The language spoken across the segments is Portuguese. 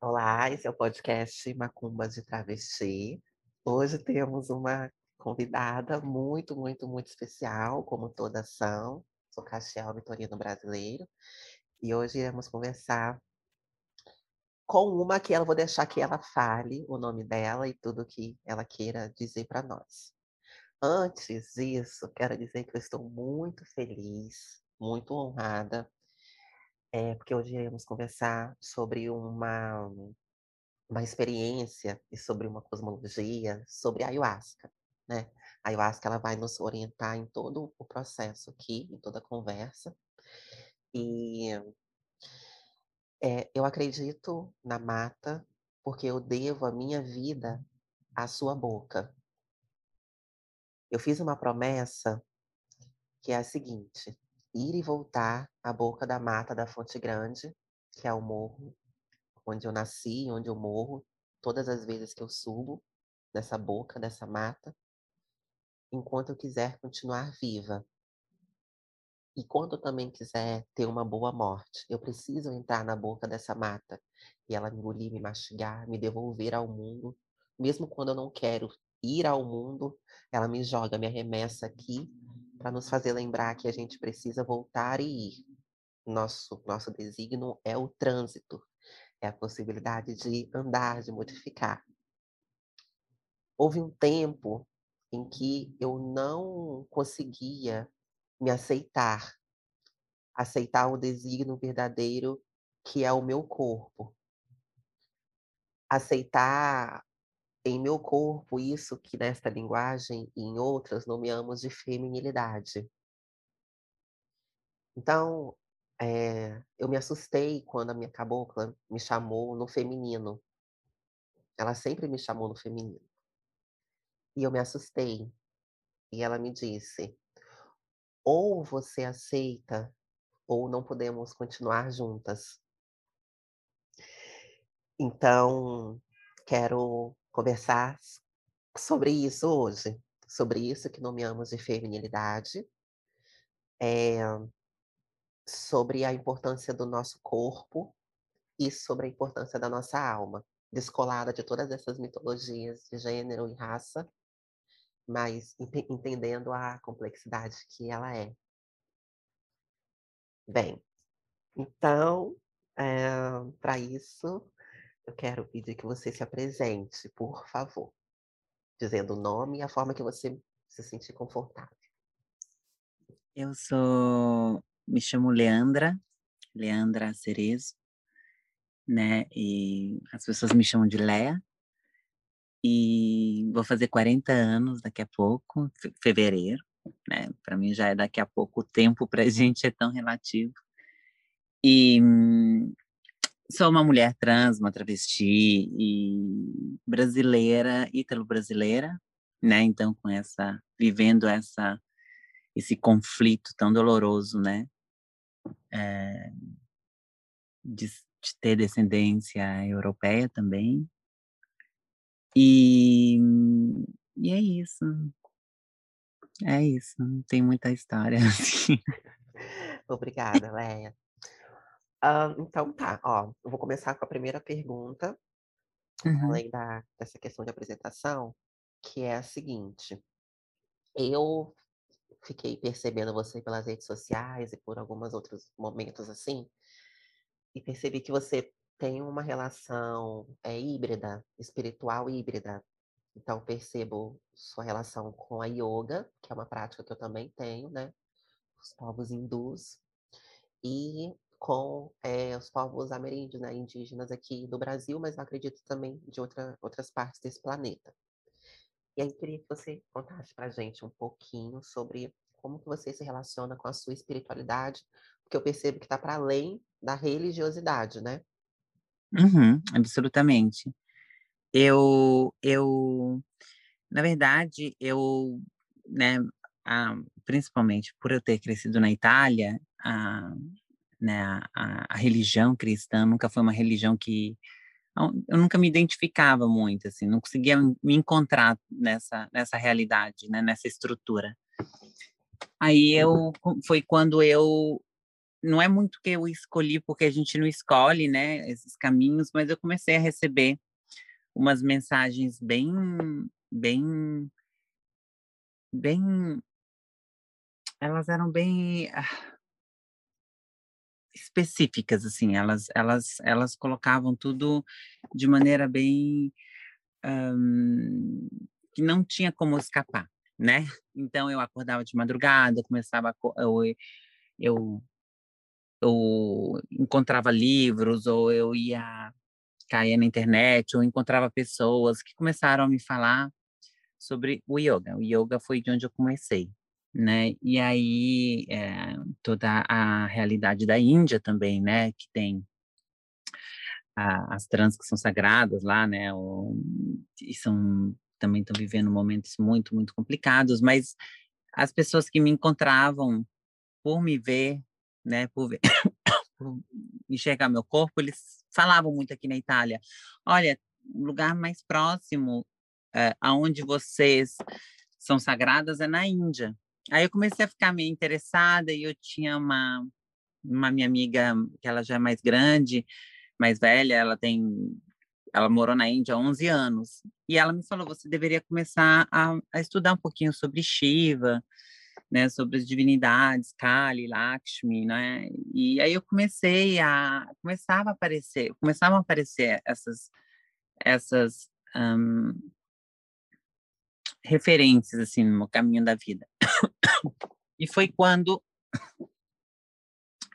Olá, esse é o podcast Macumbas de Travesti. Hoje temos uma convidada muito, muito, muito especial, como todas são. Sou Castiel Vitorino Brasileiro. E hoje iremos conversar com uma que ela vou deixar que ela fale o nome dela e tudo que ela queira dizer para nós. Antes disso, quero dizer que eu estou muito feliz, muito honrada é, porque hoje iremos conversar sobre uma, uma experiência e sobre uma cosmologia, sobre a ayahuasca, né? A ayahuasca ela vai nos orientar em todo o processo aqui, em toda a conversa. E é, eu acredito na mata porque eu devo a minha vida à sua boca. Eu fiz uma promessa que é a seguinte: ir e voltar à boca da mata da Fonte Grande, que é o morro onde eu nasci, onde eu morro, todas as vezes que eu subo nessa boca, dessa mata, enquanto eu quiser continuar viva. E quando eu também quiser ter uma boa morte, eu preciso entrar na boca dessa mata e ela me engolir, me mastigar, me devolver ao mundo, mesmo quando eu não quero ir ao mundo, ela me joga, me arremessa aqui para nos fazer lembrar que a gente precisa voltar e ir. Nosso, nosso desígnio é o trânsito, é a possibilidade de andar, de modificar. Houve um tempo em que eu não conseguia me aceitar, aceitar o desígnio verdadeiro que é o meu corpo. Aceitar em meu corpo isso que nesta linguagem e em outras nomeamos de feminilidade. Então, é, eu me assustei quando a minha cabocla me chamou no feminino. Ela sempre me chamou no feminino. E eu me assustei. E ela me disse: ou você aceita, ou não podemos continuar juntas. Então, quero conversar sobre isso hoje, sobre isso que nomeamos de feminilidade, é, sobre a importância do nosso corpo e sobre a importância da nossa alma, descolada de todas essas mitologias de gênero e raça, mas entendendo a complexidade que ela é. Bem, então, é, eh, para isso, eu quero pedir que você se apresente, por favor, dizendo o nome e a forma que você se sentir confortável. Eu sou, me chamo Leandra, Leandra Cerezo, né? E as pessoas me chamam de Léa. E vou fazer 40 anos daqui a pouco, fevereiro, né? Para mim já é daqui a pouco, o tempo para a gente é tão relativo. E sou uma mulher trans, uma travesti e brasileira, ítalo-brasileira, né? Então com essa vivendo essa esse conflito tão doloroso, né? É, de, de ter descendência europeia também. E, e é isso. É isso, tem muita história assim. Obrigada, Leia. Então tá, ó, eu vou começar com a primeira pergunta, Uhum. além da, dessa questão de apresentação, que é a seguinte. Eu fiquei percebendo você pelas redes sociais e por alguns outros momentos assim, e percebi que você tem uma relação é, híbrida, espiritual híbrida. Então, percebo sua relação com a yoga, que é uma prática que eu também tenho, né? Os povos hindus. E com é, os povos ameríndios, né, indígenas aqui do Brasil, mas acredito também de outra, outras partes desse planeta. E aí queria que você contasse para gente um pouquinho sobre como que você se relaciona com a sua espiritualidade, porque eu percebo que está para além da religiosidade, né? Uhum, absolutamente. Eu, eu, na verdade, eu, né, a, principalmente por eu ter crescido na Itália, a, né, a, a, religião cristã nunca foi uma religião que eu nunca me identificava muito, assim, não conseguia me encontrar nessa nessa realidade, né, nessa estrutura. Aí eu foi quando eu não é muito que eu escolhi, porque a gente não escolhe, né, esses caminhos, mas eu comecei a receber umas mensagens bem, bem, bem, elas eram bem ah, específicas, assim, elas, elas, elas colocavam tudo de maneira bem um, que não tinha como escapar, né? Então eu acordava de madrugada, começava a, eu, eu eu encontrava livros ou eu ia caía na internet ou encontrava pessoas que começaram a me falar sobre o yoga. O yoga foi de onde eu comecei, né? E aí é, toda a realidade da Índia também, né? Que tem a, as trans que são sagradas lá, né? O, e são também estão vivendo momentos muito muito complicados, mas as pessoas que me encontravam por me ver, né? Por ver por enxergar meu corpo, eles falavam muito aqui na Itália. Olha, o lugar mais próximo é, aonde vocês são sagradas é na Índia. Aí eu comecei a ficar meio interessada e eu tinha uma, uma minha amiga que ela já é mais grande, mais velha, ela tem ela morou na Índia há 11 anos. E ela me falou: você deveria começar a, a estudar um pouquinho sobre Shiva, né, sobre as divindades, Kali, Lakshmi, né? E aí eu comecei a começava a aparecer, começavam a aparecer essas essas um, referências assim no caminho da vida. E foi quando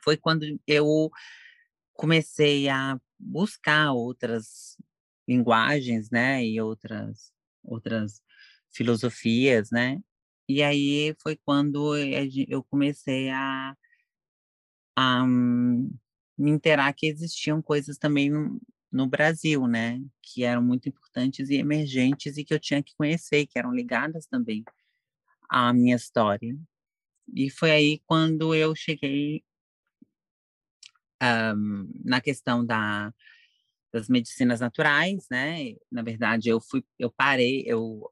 foi quando eu comecei a buscar outras linguagens, né, e outras outras filosofias, né? E aí foi quando eu comecei a, a me interar que existiam coisas também no, no Brasil, né, que eram muito importantes e emergentes e que eu tinha que conhecer, que eram ligadas também à minha história. E foi aí quando eu cheguei um, na questão da, das medicinas naturais, né? Na verdade, eu fui, eu parei, eu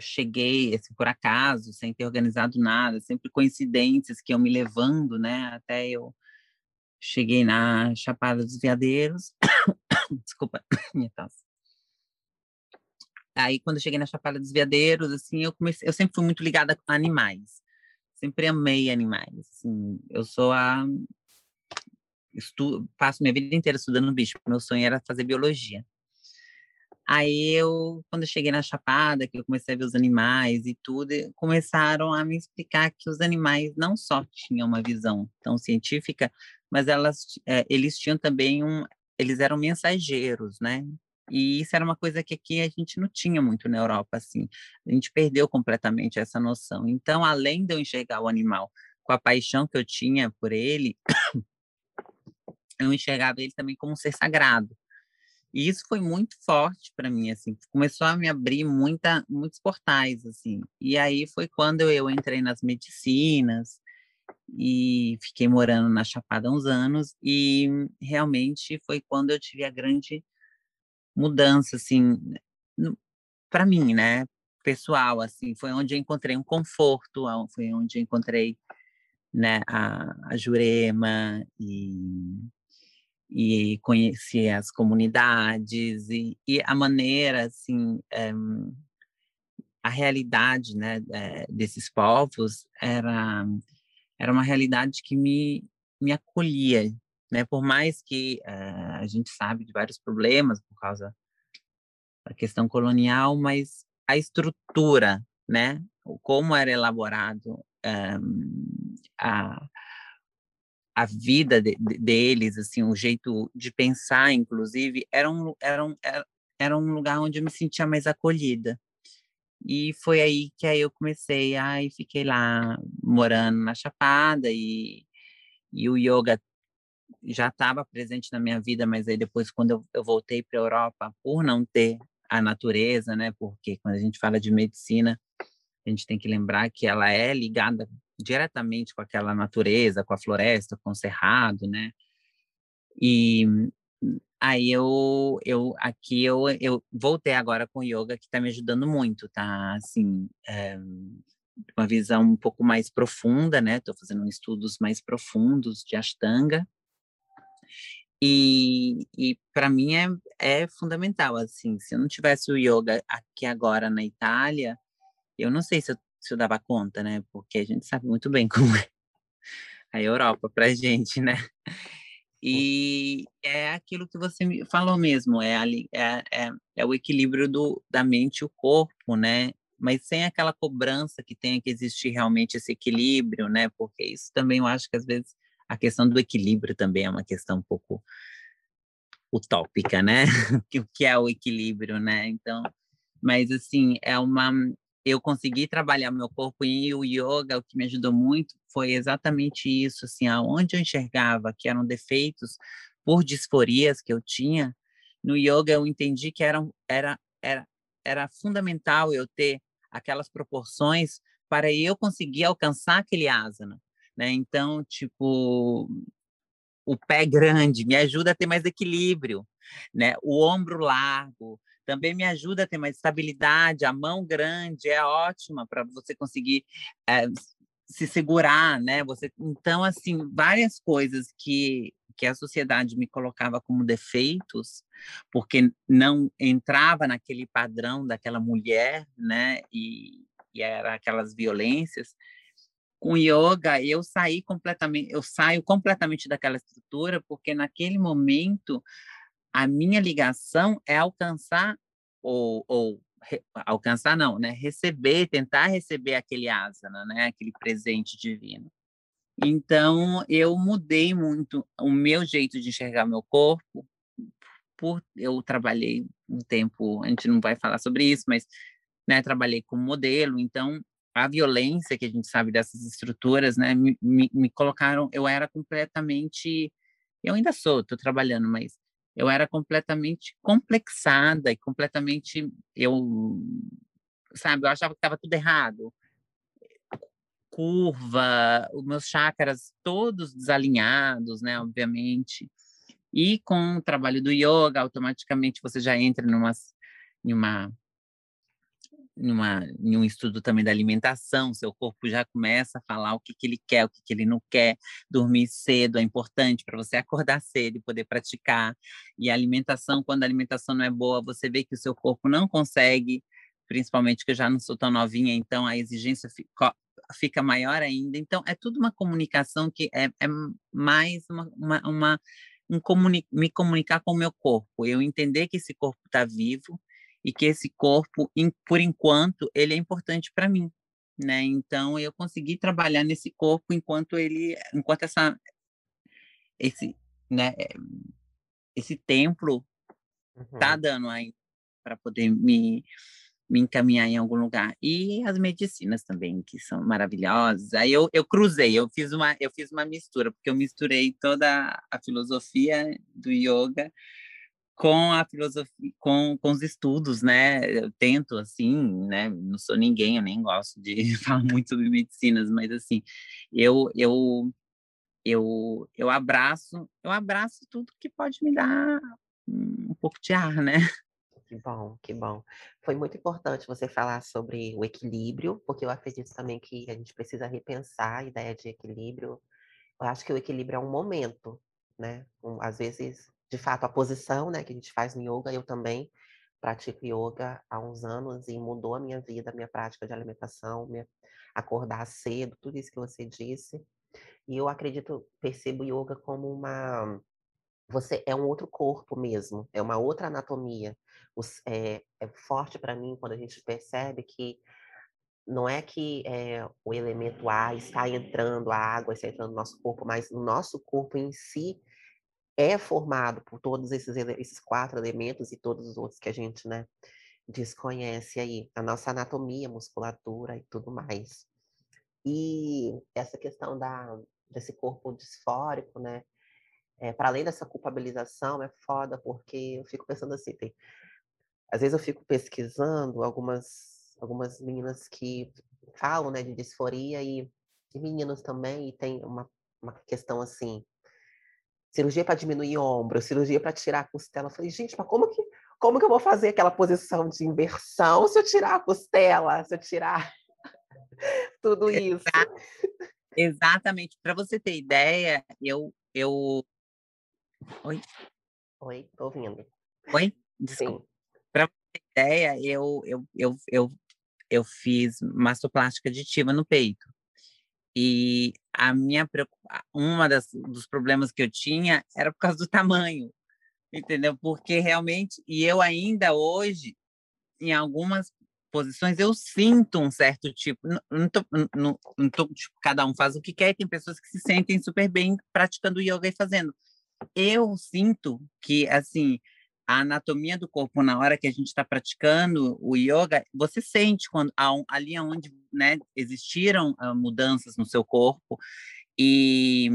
cheguei, assim, por acaso, sem ter organizado nada, sempre coincidências que eu me levando, né, até eu cheguei na Chapada dos Veadeiros, desculpa, minha tosse. Aí, quando eu cheguei na Chapada dos Veadeiros, assim, eu comecei, eu sempre fui muito ligada a animais, sempre amei animais, assim, eu sou a passo minha vida inteira estudando bicho, meu sonho era fazer biologia. Aí eu, quando eu cheguei na Chapada, que eu comecei a ver os animais e tudo, começaram a me explicar que os animais não só tinham uma visão tão científica, mas elas, é, eles tinham também um, eles eram mensageiros, né? E isso era uma coisa que aqui a gente não tinha muito na Europa, assim. A gente perdeu completamente essa noção. Então, além de eu enxergar o animal com a paixão que eu tinha por ele, eu enxergava ele também como um ser sagrado. E isso foi muito forte para mim, assim, começou a me abrir muita, muitos portais, assim. E aí foi quando eu entrei nas medicinas e fiquei morando na Chapada uns anos e realmente foi quando eu tive a grande mudança, assim, para mim, né, pessoal, assim, foi onde eu encontrei um conforto, foi onde eu encontrei, né, a, a Jurema e e conhecer as comunidades e, e a maneira, assim, é, a realidade, né, é, desses povos era era uma realidade que me me acolhia, né, por mais que uh, a gente sabe de vários problemas por causa da questão colonial, mas a estrutura, né, como era elaborado um, a a vida de, de, deles, assim, o jeito de pensar, inclusive, era um, era, um, era um lugar onde eu me sentia mais acolhida. E foi aí que aí eu comecei, aí fiquei lá morando na Chapada e, e o yoga já estava presente na minha vida, mas aí depois quando eu, eu voltei para a Europa, por não ter a natureza, né? Porque quando a gente fala de medicina, a gente tem que lembrar que ela é ligada diretamente com aquela natureza, com a floresta, com o cerrado, né? E aí eu, eu aqui eu, eu voltei agora com yoga que está me ajudando muito, tá? Assim, é, uma visão um pouco mais profunda, né? Estou fazendo estudos mais profundos de Ashtanga. E, e para mim é, é fundamental, assim, se eu não tivesse o yoga aqui agora na Itália, eu não sei se eu, se eu dava conta, né? Porque a gente sabe muito bem como é a Europa para gente, né? E é aquilo que você falou mesmo, é, ali, é, é, é, o equilíbrio do, da mente e o corpo, né? Mas sem aquela cobrança que tenha que existir realmente esse equilíbrio, né? Porque isso também eu acho que às vezes a questão do equilíbrio também é uma questão um pouco utópica, né? o que é o equilíbrio, né? Então, mas assim, é uma eu consegui trabalhar meu corpo e o yoga, o que me ajudou muito foi exatamente isso, assim, aonde eu enxergava que eram defeitos por disforias que eu tinha, no yoga eu entendi que era, era, era, era fundamental eu ter aquelas proporções para eu conseguir alcançar aquele asana, né? Então, tipo, o pé grande me ajuda a ter mais equilíbrio, né? O ombro largo, também me ajuda a ter mais estabilidade. A mão grande é ótima para você conseguir é, se segurar, né? Você, então, assim, várias coisas que que a sociedade me colocava como defeitos, porque não entrava naquele padrão daquela mulher, né? E, e era aquelas violências. Com yoga, eu saí completamente, eu saio completamente daquela estrutura, porque naquele momento a minha ligação é alcançar ou, ou re, alcançar não, né? Receber, tentar receber aquele asana, né? Aquele presente divino. Então eu mudei muito o meu jeito de enxergar meu corpo. Por eu trabalhei um tempo, a gente não vai falar sobre isso, mas né, trabalhei como modelo, então a violência que a gente sabe dessas estruturas, né, me, me, me colocaram, eu era completamente, eu ainda sou, estou trabalhando, mas eu era completamente complexada e completamente eu sabe eu achava que estava tudo errado. Curva os meus chakras todos desalinhados né obviamente. E com o trabalho do yoga automaticamente você já entra numa numa numa, em um estudo também da alimentação, seu corpo já começa a falar o que, que ele quer, o que, que ele não quer. Dormir cedo é importante para você acordar cedo e poder praticar. E a alimentação, quando a alimentação não é boa, você vê que o seu corpo não consegue, principalmente que eu já não sou tão novinha, então a exigência fica, fica maior ainda. Então, é tudo uma comunicação que é, é mais uma, uma, uma um comuni me comunicar com o meu corpo, eu entender que esse corpo está vivo, e que esse corpo, por enquanto, ele é importante para mim, né? Então eu consegui trabalhar nesse corpo enquanto ele, enquanto essa, esse, né? Esse templo tá uhum. tá dando aí para poder me me encaminhar em algum lugar e as medicinas também que são maravilhosas aí eu, eu cruzei eu fiz uma eu fiz uma mistura porque eu misturei toda a filosofia do yoga com a filosofia, com, com os estudos, né? Eu tento, assim, né? Não sou ninguém, eu nem gosto de falar muito sobre medicinas, mas assim, eu, eu, eu, eu abraço, eu abraço tudo que pode me dar um pouco de ar, né? Que bom, que bom. Foi muito importante você falar sobre o equilíbrio, porque eu acredito também que a gente precisa repensar a ideia de equilíbrio. Eu acho que o equilíbrio é um momento, né? Um, às vezes de fato, a posição né, que a gente faz no yoga, eu também pratico yoga há uns anos e mudou a minha vida, a minha prática de alimentação, minha, acordar cedo, tudo isso que você disse. E eu acredito, percebo yoga como uma. Você é um outro corpo mesmo, é uma outra anatomia. Os, é, é forte para mim quando a gente percebe que não é que é, o elemento ar está entrando, a água está entrando no nosso corpo, mas o nosso corpo em si é formado por todos esses, esses quatro elementos e todos os outros que a gente né, desconhece aí, a nossa anatomia, musculatura e tudo mais. E essa questão da, desse corpo disfórico, né? É, para além dessa culpabilização, é foda, porque eu fico pensando assim, tem, às vezes eu fico pesquisando algumas, algumas meninas que falam né, de disforia e, e meninos também, e tem uma, uma questão assim, cirurgia para diminuir ombro, cirurgia para tirar a costela. Eu falei, gente, mas como que, como que eu vou fazer aquela posição de inversão se eu tirar a costela, se eu tirar Tudo isso. Exatamente. Para você ter ideia, eu eu Oi? Oi, tô ouvindo. Oi? Desculpa. Para você ter ideia, eu eu eu eu eu fiz mastoplástica aditiva no peito. E a minha uma das dos problemas que eu tinha era por causa do tamanho, entendeu? Porque realmente e eu ainda hoje em algumas posições eu sinto um certo tipo, não, tô, não, não tô, tipo, cada um faz o que quer, e tem pessoas que se sentem super bem praticando yoga e fazendo. Eu sinto que assim a anatomia do corpo na hora que a gente está praticando o yoga, você sente quando ali onde né, existiram uh, mudanças no seu corpo e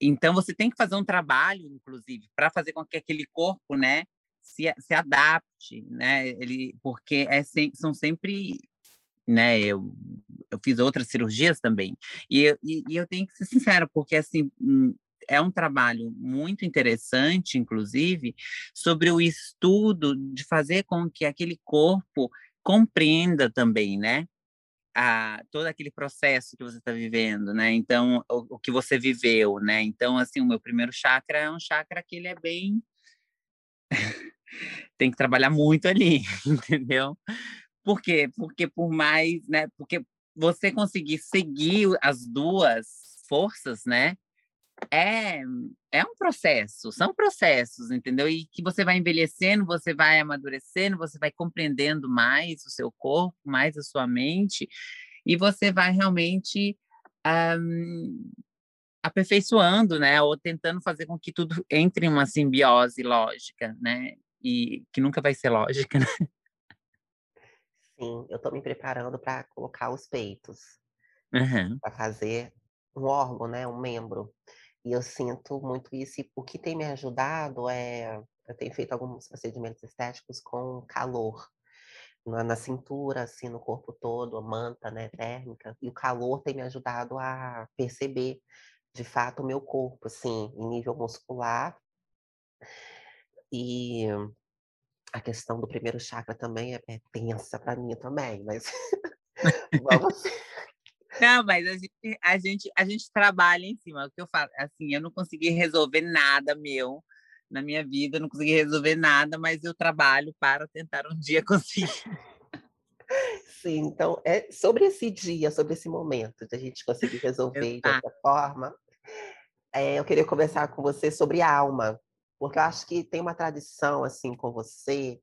então você tem que fazer um trabalho, inclusive, para fazer com que aquele corpo, né, se, se adapte, né? Ele porque é, são sempre né? Eu, eu fiz outras cirurgias também. E, e, e eu tenho que ser sincera, porque assim, hum, é um trabalho muito interessante, inclusive, sobre o estudo de fazer com que aquele corpo compreenda também, né? A, todo aquele processo que você está vivendo, né? Então, o, o, que você viveu, né? Então, assim, o meu primeiro chakra é um chakra que ele é bem... Tem que trabalhar muito ali, entendeu? Por quê? Porque por mais, né? Porque você conseguir seguir as duas forças, né? É, é um processo, são processos, entendeu? E que você vai envelhecendo, você vai amadurecendo, você vai compreendendo mais o seu corpo, mais a sua mente, e você vai realmente um, aperfeiçoando, né? Ou tentando fazer com que tudo entre em uma simbiose lógica, né? E que nunca vai ser lógica, né? Sim, eu estou me preparando para colocar os peitos. Uhum. Para fazer um órgão, né? Um membro. E eu sinto muito isso, e o que tem me ajudado é eu tenho feito alguns procedimentos estéticos com calor, na, na cintura, assim, no corpo todo, a manta, né, térmica, e o calor tem me ajudado a perceber, de fato, o meu corpo, assim, em nível muscular. E a questão do primeiro chakra também é, é tensa para mim também, mas vamos não, mas a gente, a gente, a gente trabalha em cima. O que eu falo, assim, eu não consegui resolver nada meu na minha vida, não consegui resolver nada, mas eu trabalho para tentar um dia conseguir. Sim, então é sobre esse dia, sobre esse momento de a gente conseguir resolver de outra forma. É, eu queria conversar com você sobre alma, porque eu acho que tem uma tradição assim com você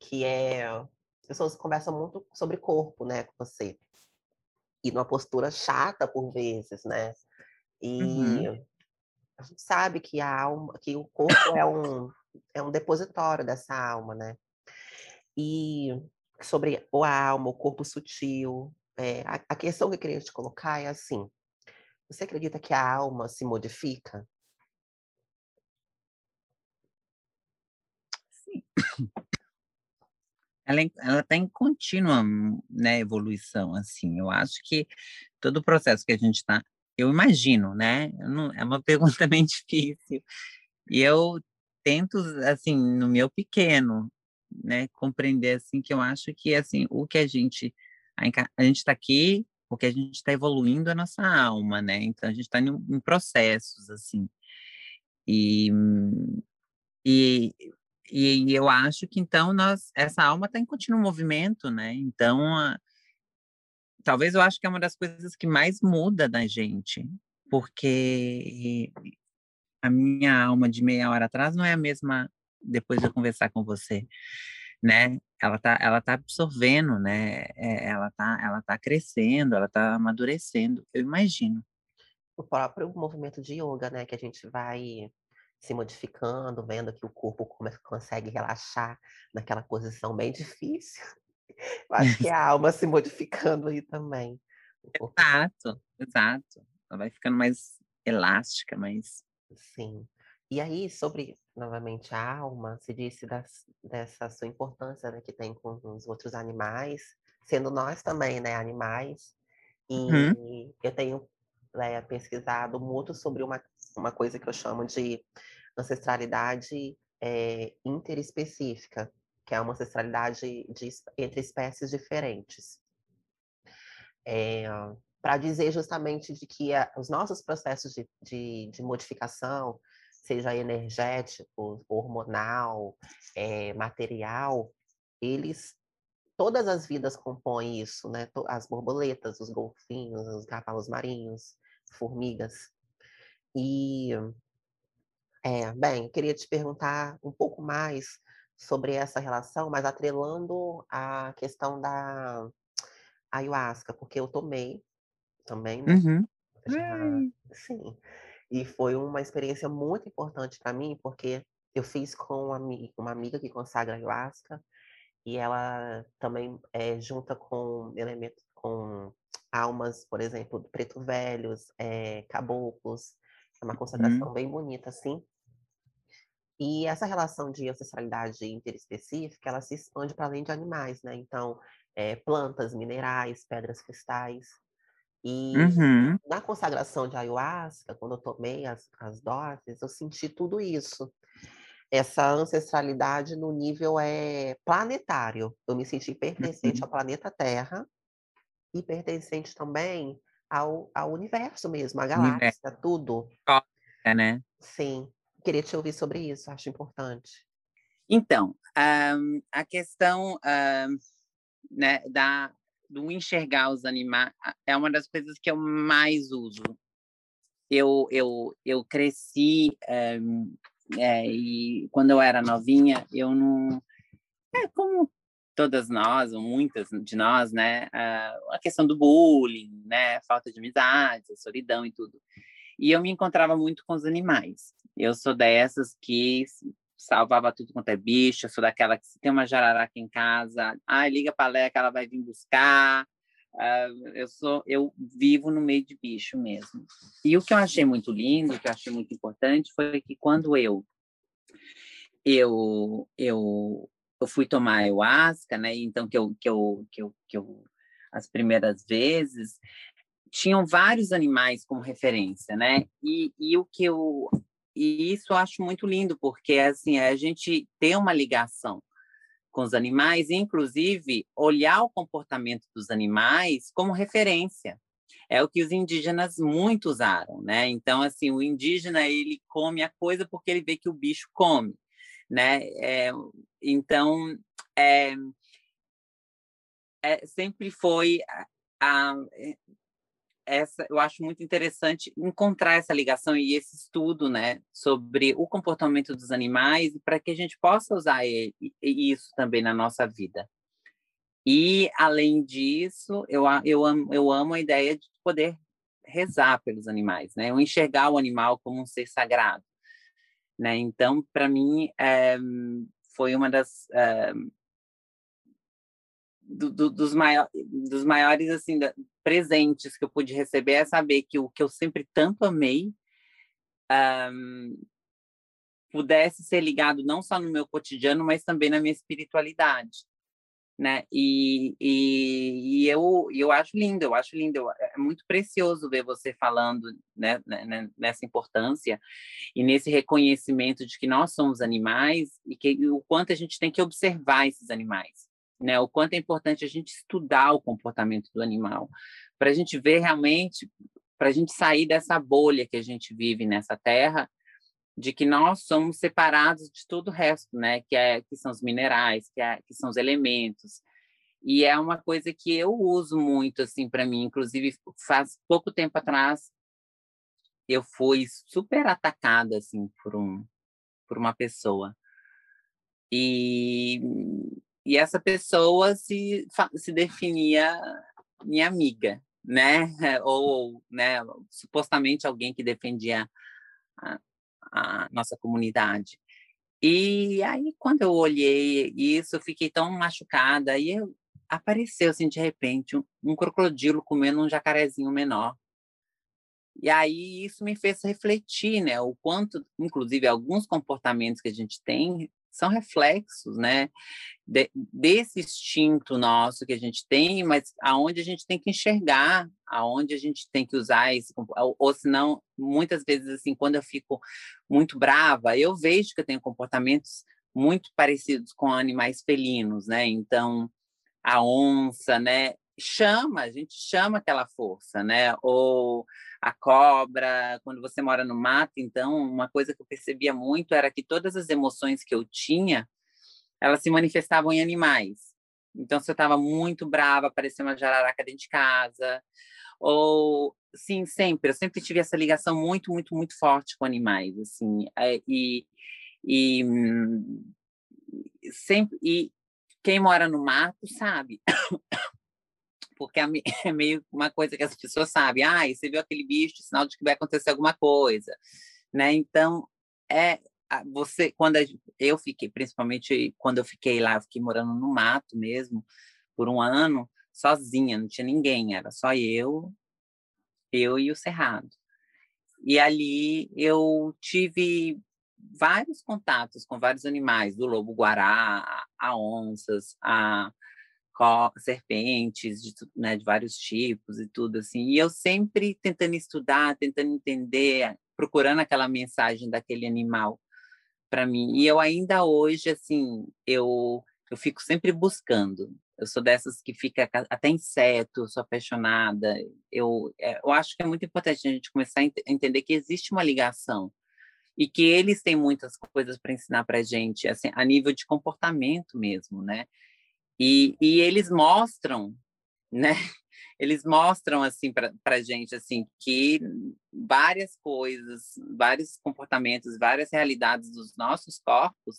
que é as pessoas conversam muito sobre corpo, né, com você e numa postura chata por vezes, né? E uhum. a gente sabe que a alma, que o corpo é um é um depositório dessa alma, né? E sobre a alma, o corpo sutil, é, a, a questão que eu queria te colocar é assim: você acredita que a alma se modifica? Sim. Ela, é ela está em contínua né, evolução, assim. Eu acho que todo o processo que a gente está, eu imagino, né? Não, é uma pergunta bem difícil. E eu tento, assim, no meu pequeno, né, compreender assim que eu acho que assim o que a gente a gente está aqui porque a gente está evoluindo a nossa alma, né? Então a gente está em, em processos assim e e e eu acho que então nós, essa alma está em contínuo movimento, né? Então, a, talvez eu acho que é uma das coisas que mais muda da gente, porque a minha alma de meia hora atrás não é a mesma depois de eu conversar com você, né? Ela tá, ela tá absorvendo, né? É, ela tá, ela tá crescendo, ela tá amadurecendo. Eu imagino. O próprio movimento de yoga, né? Que a gente vai se modificando, vendo que o corpo consegue relaxar naquela posição bem difícil. Eu acho que é a alma se modificando aí também. Exato, exato. Ela vai ficando mais elástica, mais. Sim. E aí, sobre, novamente, a alma, se disse das, dessa sua importância né, que tem com os outros animais, sendo nós também, né, animais. E uhum. eu tenho né, pesquisado muito sobre uma uma coisa que eu chamo de ancestralidade é, interespecífica, que é uma ancestralidade de, entre espécies diferentes. é, para dizer justamente de que a, os nossos processos de, de, de, modificação, seja energético, hormonal, é, material, eles todas as vidas compõem isso, né? As borboletas, os golfinhos, os cavalos marinhos, formigas. E, é, bem, queria te perguntar um pouco mais sobre essa relação, mas atrelando a questão da ayahuasca, porque eu tomei também, né? Uhum. Já, sim. E foi uma experiência muito importante para mim, porque eu fiz com uma, uma amiga que consagra ayahuasca, e ela também é, junta com elementos, com almas, por exemplo, preto velhos, é, caboclos, é uma consagração uhum. bem bonita, assim. E essa relação de ancestralidade interespecífica, ela se expande para além de animais, né? Então, é, plantas, minerais, pedras cristais. E uhum. na consagração de ayahuasca, quando eu tomei as, as doses, eu senti tudo isso essa ancestralidade no nível é, planetário. Eu me senti pertencente uhum. ao planeta Terra e pertencente também ao, ao universo mesmo, à galáxia, universo. tudo. É, né? Sim. Queria te ouvir sobre isso, acho importante. Então, um, a questão um, né, da, do enxergar os animais é uma das coisas que eu mais uso. Eu, eu, eu cresci um, é, e quando eu era novinha, eu não. É como todas nós, ou muitas de nós, né? A questão do bullying, né? Falta de amizade, solidão e tudo. E eu me encontrava muito com os animais. Eu sou dessas que salvava tudo quanto é bicho, eu sou daquela que se tem uma jararaca em casa, ah, liga para Leca, ela vai vir buscar. Uh, eu sou, eu vivo no meio de bicho mesmo. E o que eu achei muito lindo, o que eu achei muito importante, foi que quando eu eu eu, eu fui tomar ayahuasca, né? Então que eu que eu que eu, que eu as primeiras vezes tinham vários animais como referência, né? E, e o que eu e isso eu acho muito lindo porque assim a gente tem uma ligação com os animais, inclusive olhar o comportamento dos animais como referência. É o que os indígenas muito usaram, né? Então, assim, o indígena ele come a coisa porque ele vê que o bicho come, né? É, então, é, é, sempre foi a, a, essa, eu acho muito interessante encontrar essa ligação e esse estudo, né, sobre o comportamento dos animais para que a gente possa usar ele, isso também na nossa vida. E além disso, eu, eu, amo, eu amo a ideia de poder rezar pelos animais, né, eu enxergar o animal como um ser sagrado, né. Então, para mim, é, foi uma das é, do, do, dos, maiores, dos maiores assim da, presentes que eu pude receber é saber que o que eu sempre tanto amei um, pudesse ser ligado não só no meu cotidiano, mas também na minha espiritualidade, né? E, e, e eu, eu acho lindo, eu acho lindo, é muito precioso ver você falando né, né, né, nessa importância e nesse reconhecimento de que nós somos animais e que o quanto a gente tem que observar esses animais né? O quanto é importante a gente estudar o comportamento do animal, para a gente ver realmente, para a gente sair dessa bolha que a gente vive nessa terra, de que nós somos separados de todo o resto, né? Que é que são os minerais, que, é, que são os elementos. E é uma coisa que eu uso muito assim para mim, inclusive faz pouco tempo atrás eu fui super atacada assim por um por uma pessoa. E e essa pessoa se, se definia minha amiga, né? Ou, né, supostamente alguém que defendia a, a nossa comunidade. E aí, quando eu olhei isso, eu fiquei tão machucada. E eu, apareceu, assim, de repente, um, um crocodilo comendo um jacarezinho menor. E aí isso me fez refletir, né, o quanto, inclusive, alguns comportamentos que a gente tem são reflexos, né, de, desse instinto nosso que a gente tem, mas aonde a gente tem que enxergar, aonde a gente tem que usar esse, ou, ou senão, muitas vezes, assim, quando eu fico muito brava, eu vejo que eu tenho comportamentos muito parecidos com animais felinos, né, então, a onça, né, chama, a gente chama aquela força, né? Ou a cobra, quando você mora no mato, então, uma coisa que eu percebia muito era que todas as emoções que eu tinha, elas se manifestavam em animais. Então, se eu estava muito brava, aparecia uma jararaca dentro de casa, ou sim, sempre, eu sempre tive essa ligação muito, muito, muito forte com animais, assim, é, e, e sempre e quem mora no mato sabe porque é, é meio uma coisa que as pessoas sabem. Ah, você viu aquele bicho, sinal de que vai acontecer alguma coisa, né? Então, é você quando eu fiquei, principalmente quando eu fiquei lá, eu fiquei morando no mato mesmo por um ano, sozinha, não tinha ninguém, era só eu, eu e o cerrado. E ali eu tive vários contatos com vários animais, do lobo guará, a onças, a serpentes de, né, de vários tipos e tudo assim. E eu sempre tentando estudar, tentando entender, procurando aquela mensagem daquele animal para mim. E eu ainda hoje assim, eu eu fico sempre buscando. Eu sou dessas que fica até inseto, sou apaixonada. Eu, é, eu acho que é muito importante a gente começar a entender que existe uma ligação e que eles têm muitas coisas para ensinar para a gente, assim, a nível de comportamento mesmo, né? E, e eles mostram, né? Eles mostram assim para a gente assim que várias coisas, vários comportamentos, várias realidades dos nossos corpos,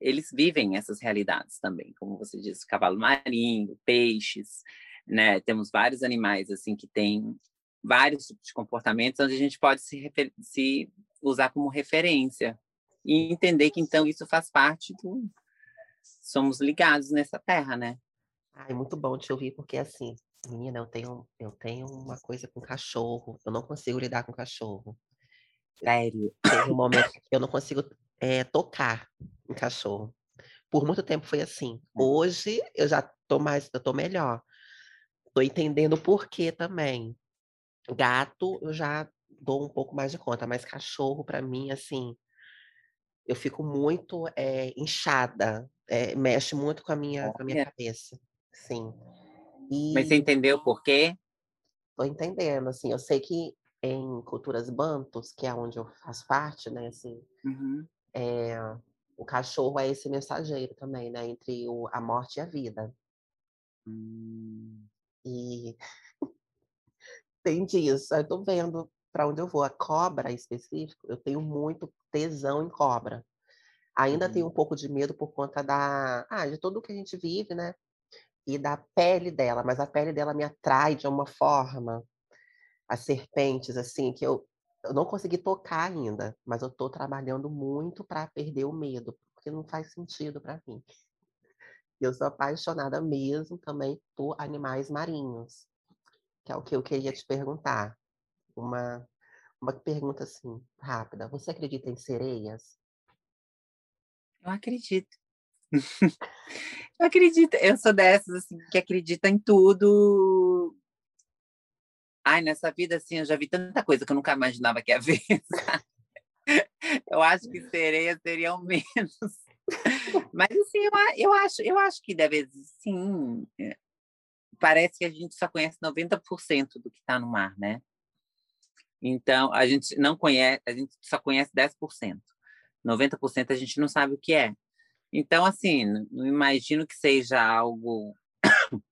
eles vivem essas realidades também, como você disse, cavalo marinho, peixes, né? Temos vários animais assim que têm vários tipos de comportamentos onde a gente pode se, se usar como referência e entender que então isso faz parte do, somos ligados nessa terra, né? Ai, muito bom te ouvir, porque assim, menina, eu tenho, eu tenho uma coisa com cachorro, eu não consigo lidar com cachorro. Sério? Teve um momento que eu não consigo é, tocar em cachorro. Por muito tempo foi assim. Hum. Hoje eu já tô mais, eu tô melhor. Tô entendendo o porquê também. Gato, eu já dou um pouco mais de conta, mas cachorro, para mim, assim, eu fico muito é, inchada, é, mexe muito com a minha, com a minha cabeça. Sim. E... Mas você entendeu por quê? Tô entendendo, assim, eu sei que em culturas bantos, que é onde eu faço parte, né, assim, uhum. é, o cachorro é esse mensageiro também, né, entre o, a morte e a vida. Hum. E tem disso, eu tô vendo para onde eu vou. A cobra, em específico, eu tenho muito tesão em cobra. Ainda uhum. tenho um pouco de medo por conta da, ah, de tudo que a gente vive, né? E da pele dela, mas a pele dela me atrai de uma forma, as serpentes, assim, que eu, eu não consegui tocar ainda, mas eu estou trabalhando muito para perder o medo, porque não faz sentido para mim. Eu sou apaixonada mesmo também por animais marinhos, que é o que eu queria te perguntar uma, uma pergunta assim, rápida. Você acredita em sereias? Eu acredito. eu acredito. Eu sou dessas assim, que acredita em tudo. Ai, nessa vida, assim, eu já vi tanta coisa que eu nunca imaginava que ia ver. eu acho que sereias seriam menos. Mas, assim, eu, eu, acho, eu acho que deve sim. É, parece que a gente só conhece 90% do que está no mar, né? Então, a gente não conhece, a gente só conhece 10%. 90% a gente não sabe o que é. Então, assim, não imagino que seja algo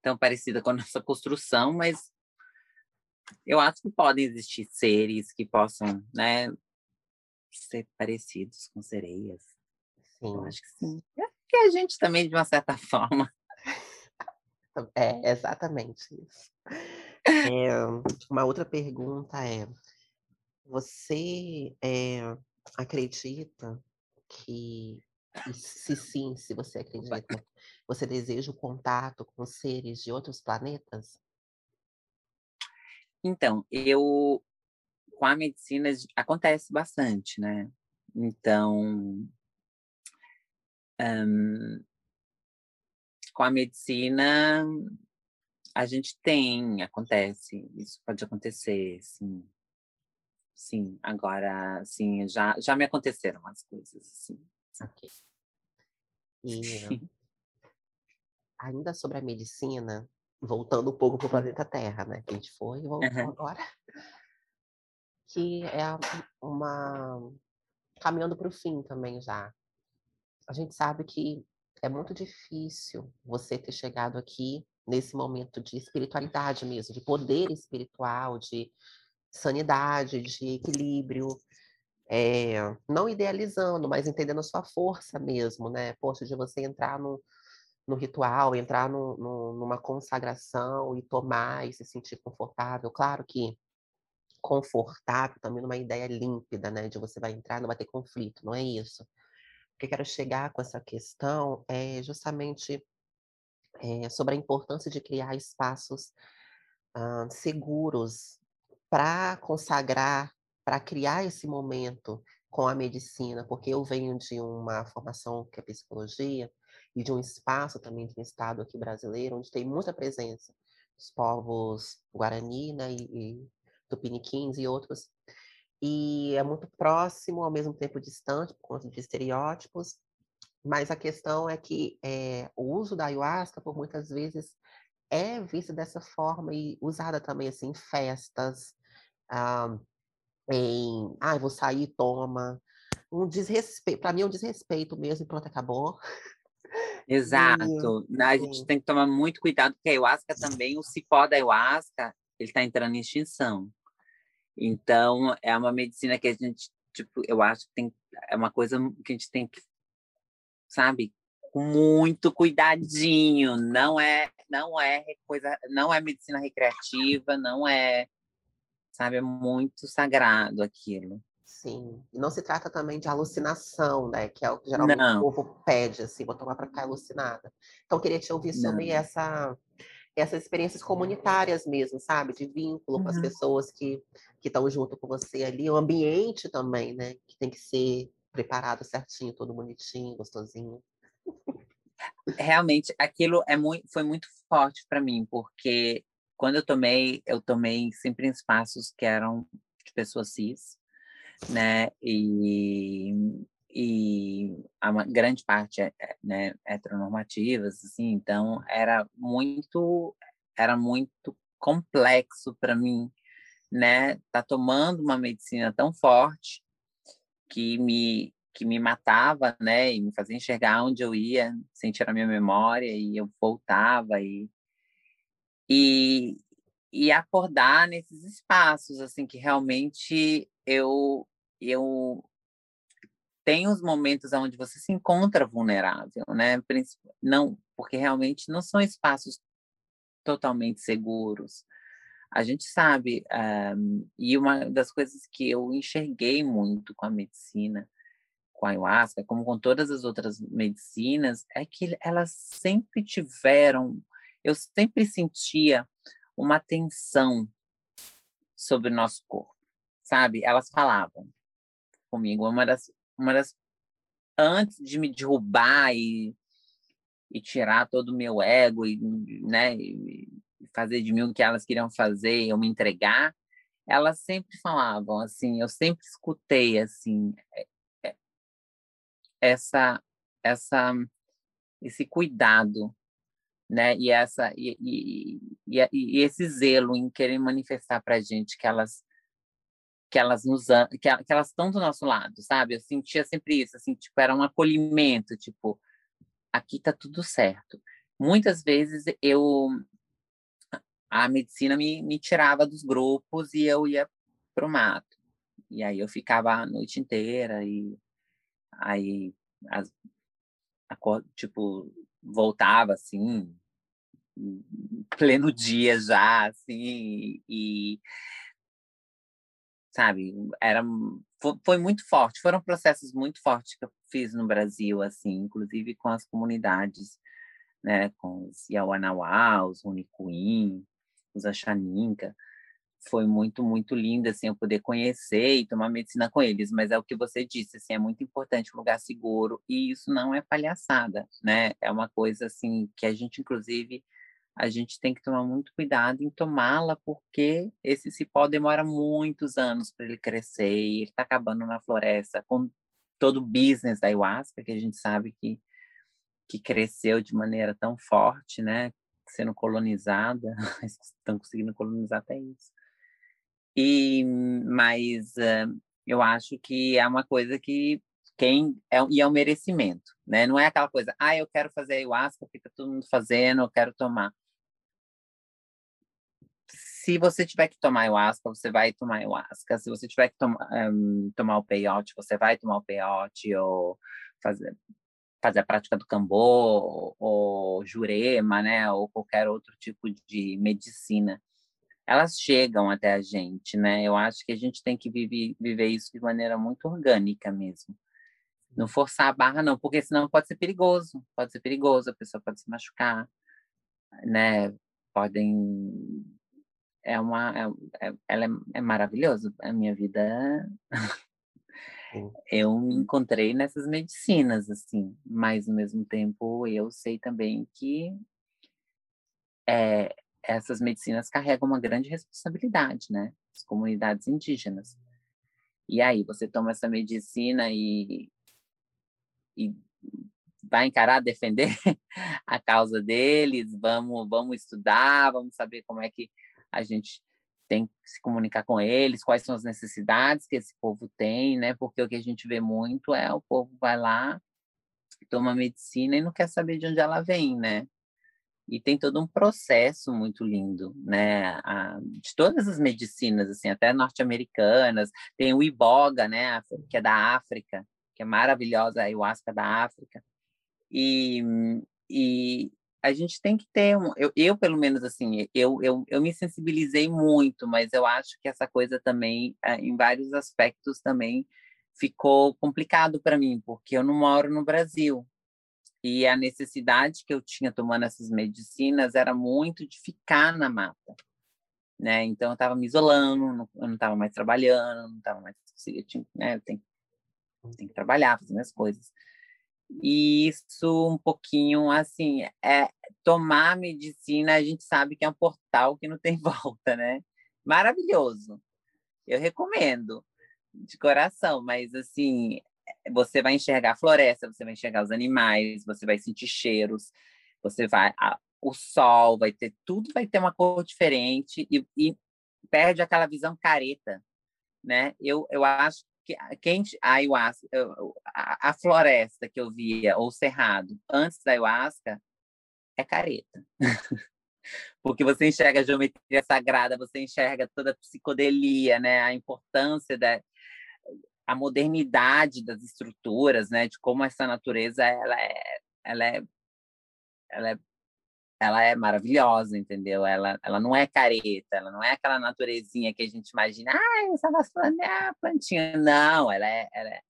tão parecido com a nossa construção, mas eu acho que podem existir seres que possam, né, ser parecidos com sereias. Sim. Eu acho que sim. É que a gente também, de uma certa forma. É, exatamente isso. É, uma outra pergunta é: você é, acredita que, se sim, se você acredita, você deseja o contato com seres de outros planetas? Então, eu com a medicina acontece bastante, né? Então, um, com a medicina a gente tem, acontece, isso pode acontecer, sim. Sim, agora, sim, já, já me aconteceram as coisas, sim. Ok. E ainda sobre a medicina, voltando um pouco para o planeta Terra, né? Que a gente foi e voltou uhum. agora. Que é uma. caminhando para o fim também já. A gente sabe que é muito difícil você ter chegado aqui nesse momento de espiritualidade mesmo, de poder espiritual, de sanidade, de equilíbrio, é, não idealizando, mas entendendo a sua força mesmo, né? Poxa, de você entrar no, no ritual, entrar no, no, numa consagração e tomar e se sentir confortável. Claro que confortável também numa ideia límpida, né? De você vai entrar, não vai ter conflito, não é isso. O que eu quero chegar com essa questão é justamente é, sobre a importância de criar espaços uh, seguros para consagrar, para criar esse momento com a medicina, porque eu venho de uma formação que é psicologia e de um espaço também de um estado aqui brasileiro onde tem muita presença dos povos Guarani né, e, e Tupiniquins e outros e é muito próximo ao mesmo tempo distante por conta de estereótipos mas a questão é que é, o uso da ayahuasca por muitas vezes é vista dessa forma e usada também assim em festas ah, em, ah, vou sair, toma. Um desrespeito, para mim é um desrespeito mesmo, pronto, acabou. Exato. E, a gente tem que tomar muito cuidado, porque a ayahuasca também, o cipó da ayahuasca, ele está entrando em extinção. Então, é uma medicina que a gente, tipo, eu acho que tem, é uma coisa que a gente tem que, sabe, com muito cuidadinho. Não é, não é coisa, não é medicina recreativa, não é sabe? É muito sagrado aquilo. Sim. E não se trata também de alucinação, né? Que é o que geralmente não. o povo pede, assim, vou tomar para ficar alucinada. Então, queria te ouvir sobre essa, essas experiências comunitárias mesmo, sabe? De vínculo uhum. com as uhum. pessoas que estão junto com você ali, o ambiente também, né? Que tem que ser preparado certinho, todo bonitinho, gostosinho. Realmente, aquilo é muito, foi muito forte para mim, porque quando eu tomei, eu tomei sempre em espaços que eram de pessoas cis, né? E, e a grande parte é, é, né, heteronormativas, assim, então era muito era muito complexo para mim, né? Tá tomando uma medicina tão forte que me que me matava, né, e me fazia enxergar onde eu ia, sentir a minha memória e eu voltava e e, e acordar nesses espaços, assim, que realmente eu, eu tem os momentos onde você se encontra vulnerável, né? Não, porque realmente não são espaços totalmente seguros. A gente sabe, um, e uma das coisas que eu enxerguei muito com a medicina, com a ayahuasca, como com todas as outras medicinas, é que elas sempre tiveram eu sempre sentia uma tensão sobre o nosso corpo, sabe? Elas falavam comigo, uma das, uma das antes de me derrubar e, e tirar todo o meu ego e, né, e fazer de mim o que elas queriam fazer, eu me entregar, elas sempre falavam assim, eu sempre escutei assim é, é, essa essa esse cuidado né? E essa e, e, e, e esse zelo em querer manifestar para gente que elas que elas nos que, que elas estão do nosso lado, sabe? Eu sentia sempre isso, assim, tipo, era um acolhimento, tipo, aqui tá tudo certo. Muitas vezes eu a medicina me, me tirava dos grupos e eu ia pro mato. E aí eu ficava a noite inteira e aí as, a, tipo voltava assim pleno dia já, assim, e sabe, era foi muito forte, foram processos muito fortes que eu fiz no Brasil, assim, inclusive com as comunidades, né, com os Yawanawá, os Unicuim, os Axaninca, foi muito, muito lindo, assim, eu poder conhecer e tomar medicina com eles, mas é o que você disse, assim, é muito importante um lugar seguro, e isso não é palhaçada, né, é uma coisa, assim, que a gente, inclusive, a gente tem que tomar muito cuidado em tomá-la, porque esse cipó demora muitos anos para ele crescer e ele está acabando na floresta, com todo o business da ayahuasca, que a gente sabe que, que cresceu de maneira tão forte, né? Sendo colonizada, estão conseguindo colonizar até isso. E, mas eu acho que é uma coisa que quem é, e é um merecimento, né? Não é aquela coisa, ah, eu quero fazer ayahuasca, fica todo mundo fazendo, eu quero tomar. Se você tiver que tomar ayahuasca, você vai tomar ayahuasca. Se você tiver que tom um, tomar o peyote, você vai tomar o peyote ou fazer fazer a prática do cambô ou jurema, né, ou qualquer outro tipo de medicina elas chegam até a gente, né? Eu acho que a gente tem que viver, viver isso de maneira muito orgânica mesmo. Não forçar a barra, não, porque senão pode ser perigoso. Pode ser perigoso, a pessoa pode se machucar, né? Podem. É uma. É, é, ela é, é maravilhosa. A minha vida. eu me encontrei nessas medicinas, assim, mas ao mesmo tempo eu sei também que é, essas medicinas carregam uma grande responsabilidade, né? As comunidades indígenas. E aí, você toma essa medicina e, e vai encarar, defender a causa deles, vamos, vamos estudar, vamos saber como é que a gente tem que se comunicar com eles, quais são as necessidades que esse povo tem, né? Porque o que a gente vê muito é o povo vai lá, toma medicina e não quer saber de onde ela vem, né? e tem todo um processo muito lindo, né? A, de todas as medicinas, assim, até norte-americanas, tem o iboga, né? Que é da África, que é maravilhosa, a ayahuasca da África. E, e a gente tem que ter um, eu, eu pelo menos assim, eu, eu, eu me sensibilizei muito, mas eu acho que essa coisa também, eh, em vários aspectos também ficou complicado para mim, porque eu não moro no Brasil, e a necessidade que eu tinha tomando essas medicinas era muito de ficar na mata. Né? Então eu estava me isolando, eu não estava mais trabalhando, não estava mais eu tinha, né, eu tenho, tenho que trabalhar, fazer minhas coisas. E isso um pouquinho assim, é tomar medicina, a gente sabe que é um portal que não tem volta, né? Maravilhoso. Eu recomendo de coração, mas assim, você vai enxergar a floresta, você vai enxergar os animais, você vai sentir cheiros, você vai a, o sol vai ter tudo vai ter uma cor diferente e, e perde aquela visão careta, né? Eu, eu acho quem a ayahuasca, a, floresta que eu via ou cerrado antes da ayahuasca é careta. Porque você enxerga a geometria sagrada, você enxerga toda a psicodelia, né? A importância da, a modernidade das estruturas, né, de como essa natureza ela é, ela é, ela é, ela é maravilhosa, entendeu? Ela, ela não é careta, ela não é aquela naturezinha que a gente imagina, ah, essa é a plantinha, não, ela é, ela é,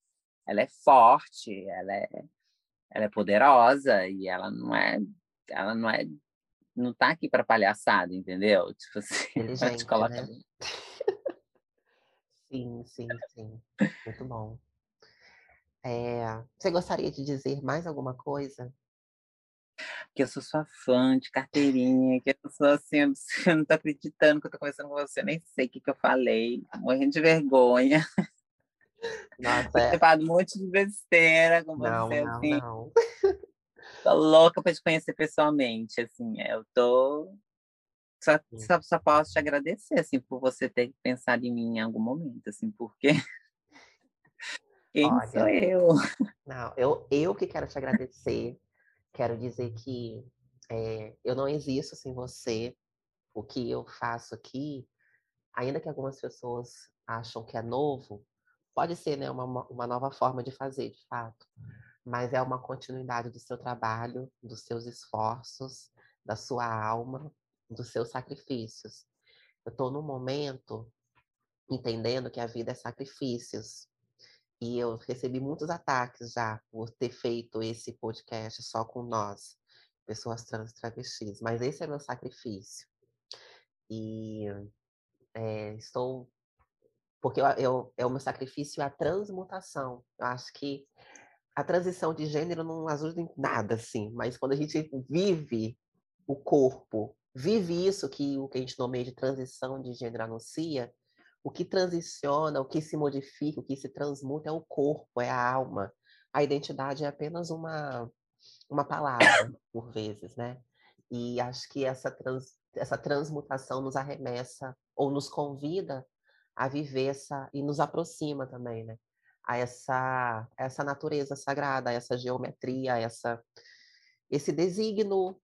ela é forte, ela é, ela é poderosa e ela não é, ela não é, não tá aqui para palhaçada, entendeu? Tipo assim, ela te coloca né? Sim, sim, sim. Muito bom. Eh, você gostaria de dizer mais alguma coisa? Que eu sou sua fã de carteirinha, que eu sou assim, eu não tô acreditando que eu tô conversando com você, nem sei o que que eu falei, morrendo de vergonha. Nossa, Ter é. falado um monte de besteira com Não, você, não, assim. não. Tô louca pra te conhecer pessoalmente, assim, eu tô só, só, só, posso te agradecer, assim, por você ter pensado em mim em algum momento, assim, porque quem Olha, sou eu? Não, eu, eu que quero te agradecer. Quero dizer que é, eu não existo sem você. O que eu faço aqui, ainda que algumas pessoas acham que é novo, pode ser né, uma, uma nova forma de fazer, de fato. Mas é uma continuidade do seu trabalho, dos seus esforços, da sua alma, dos seus sacrifícios. Eu estou num momento entendendo que a vida é sacrifícios. E eu recebi muitos ataques já por ter feito esse podcast só com nós, pessoas trans e travestis. Mas esse é meu sacrifício. E é, estou. Porque eu, eu, é o meu sacrifício é a transmutação. Eu acho que a transição de gênero não ajuda em nada, assim, mas quando a gente vive o corpo vive isso que o que a gente nomeia de transição de gênero anuncia, o que transiciona, o que se modifica, o que se transmuta é o corpo, é a alma. A identidade é apenas uma uma palavra por vezes, né? E acho que essa, trans, essa transmutação nos arremessa ou nos convida a viver essa e nos aproxima também, né? A essa essa natureza sagrada, a essa geometria, a essa esse designo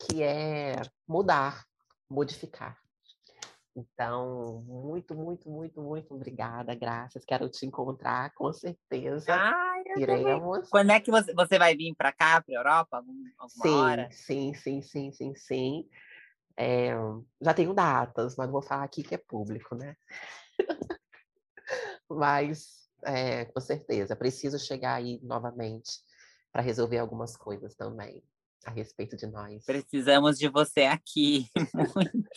que é mudar, modificar. Então, muito, muito, muito, muito obrigada, graças. Quero te encontrar, com certeza. Ai. Iremos. Quando é que você, você vai vir para cá, para a Europa, algum- alguma Sim, hora? sim, sim, sim, sim, sim. É, já tenho datas, mas não vou falar aqui que é público, né? Mas, é, com certeza, preciso chegar aí novamente para resolver algumas coisas também a respeito de nós. Precisamos de você aqui.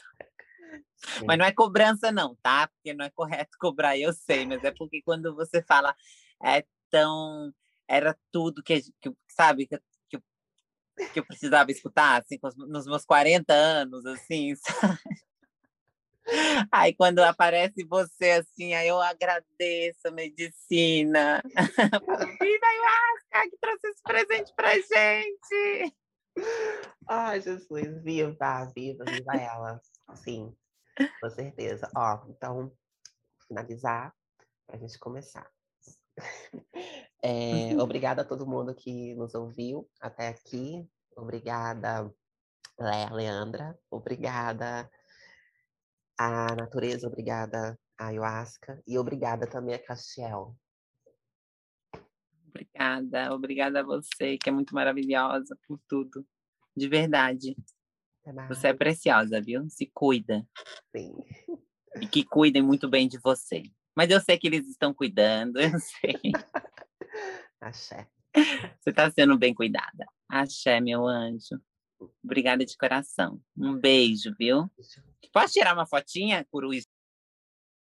Sim. Mas não é cobrança, não, tá? Porque não é correto cobrar, eu sei, mas é porque quando você fala é tão. Era tudo que, que sabe, que, eu- que, que eu precisava escutar, assim, nos meus 40 anos, assim, sabe? Aí quando aparece você assim, aí eu agradeço a medicina. Viva a ayahuasca que trouxe esse presente pra gente! Ai, Jesus, viva, viva, viva ela. Sim, com certeza. Ó, então, finalizar para a gente começar. É, obrigada a todo mundo que nos ouviu até aqui. Obrigada, Léa, Leandra. Obrigada à natureza, obrigada à ayahuasca. E obrigada também a Castiel. Obrigada, obrigada a você, que é muito maravilhosa por tudo. De verdade. Até Você é preciosa, viu? Se cuida. Sim. E que cuidem muito bem de você. Mas eu sei que eles estão cuidando, eu sei. Axé. Você está sendo bem cuidada. Axé, meu anjo. Obrigada de coração. Um beijo, viu? Posso tirar uma fotinha, Coruja?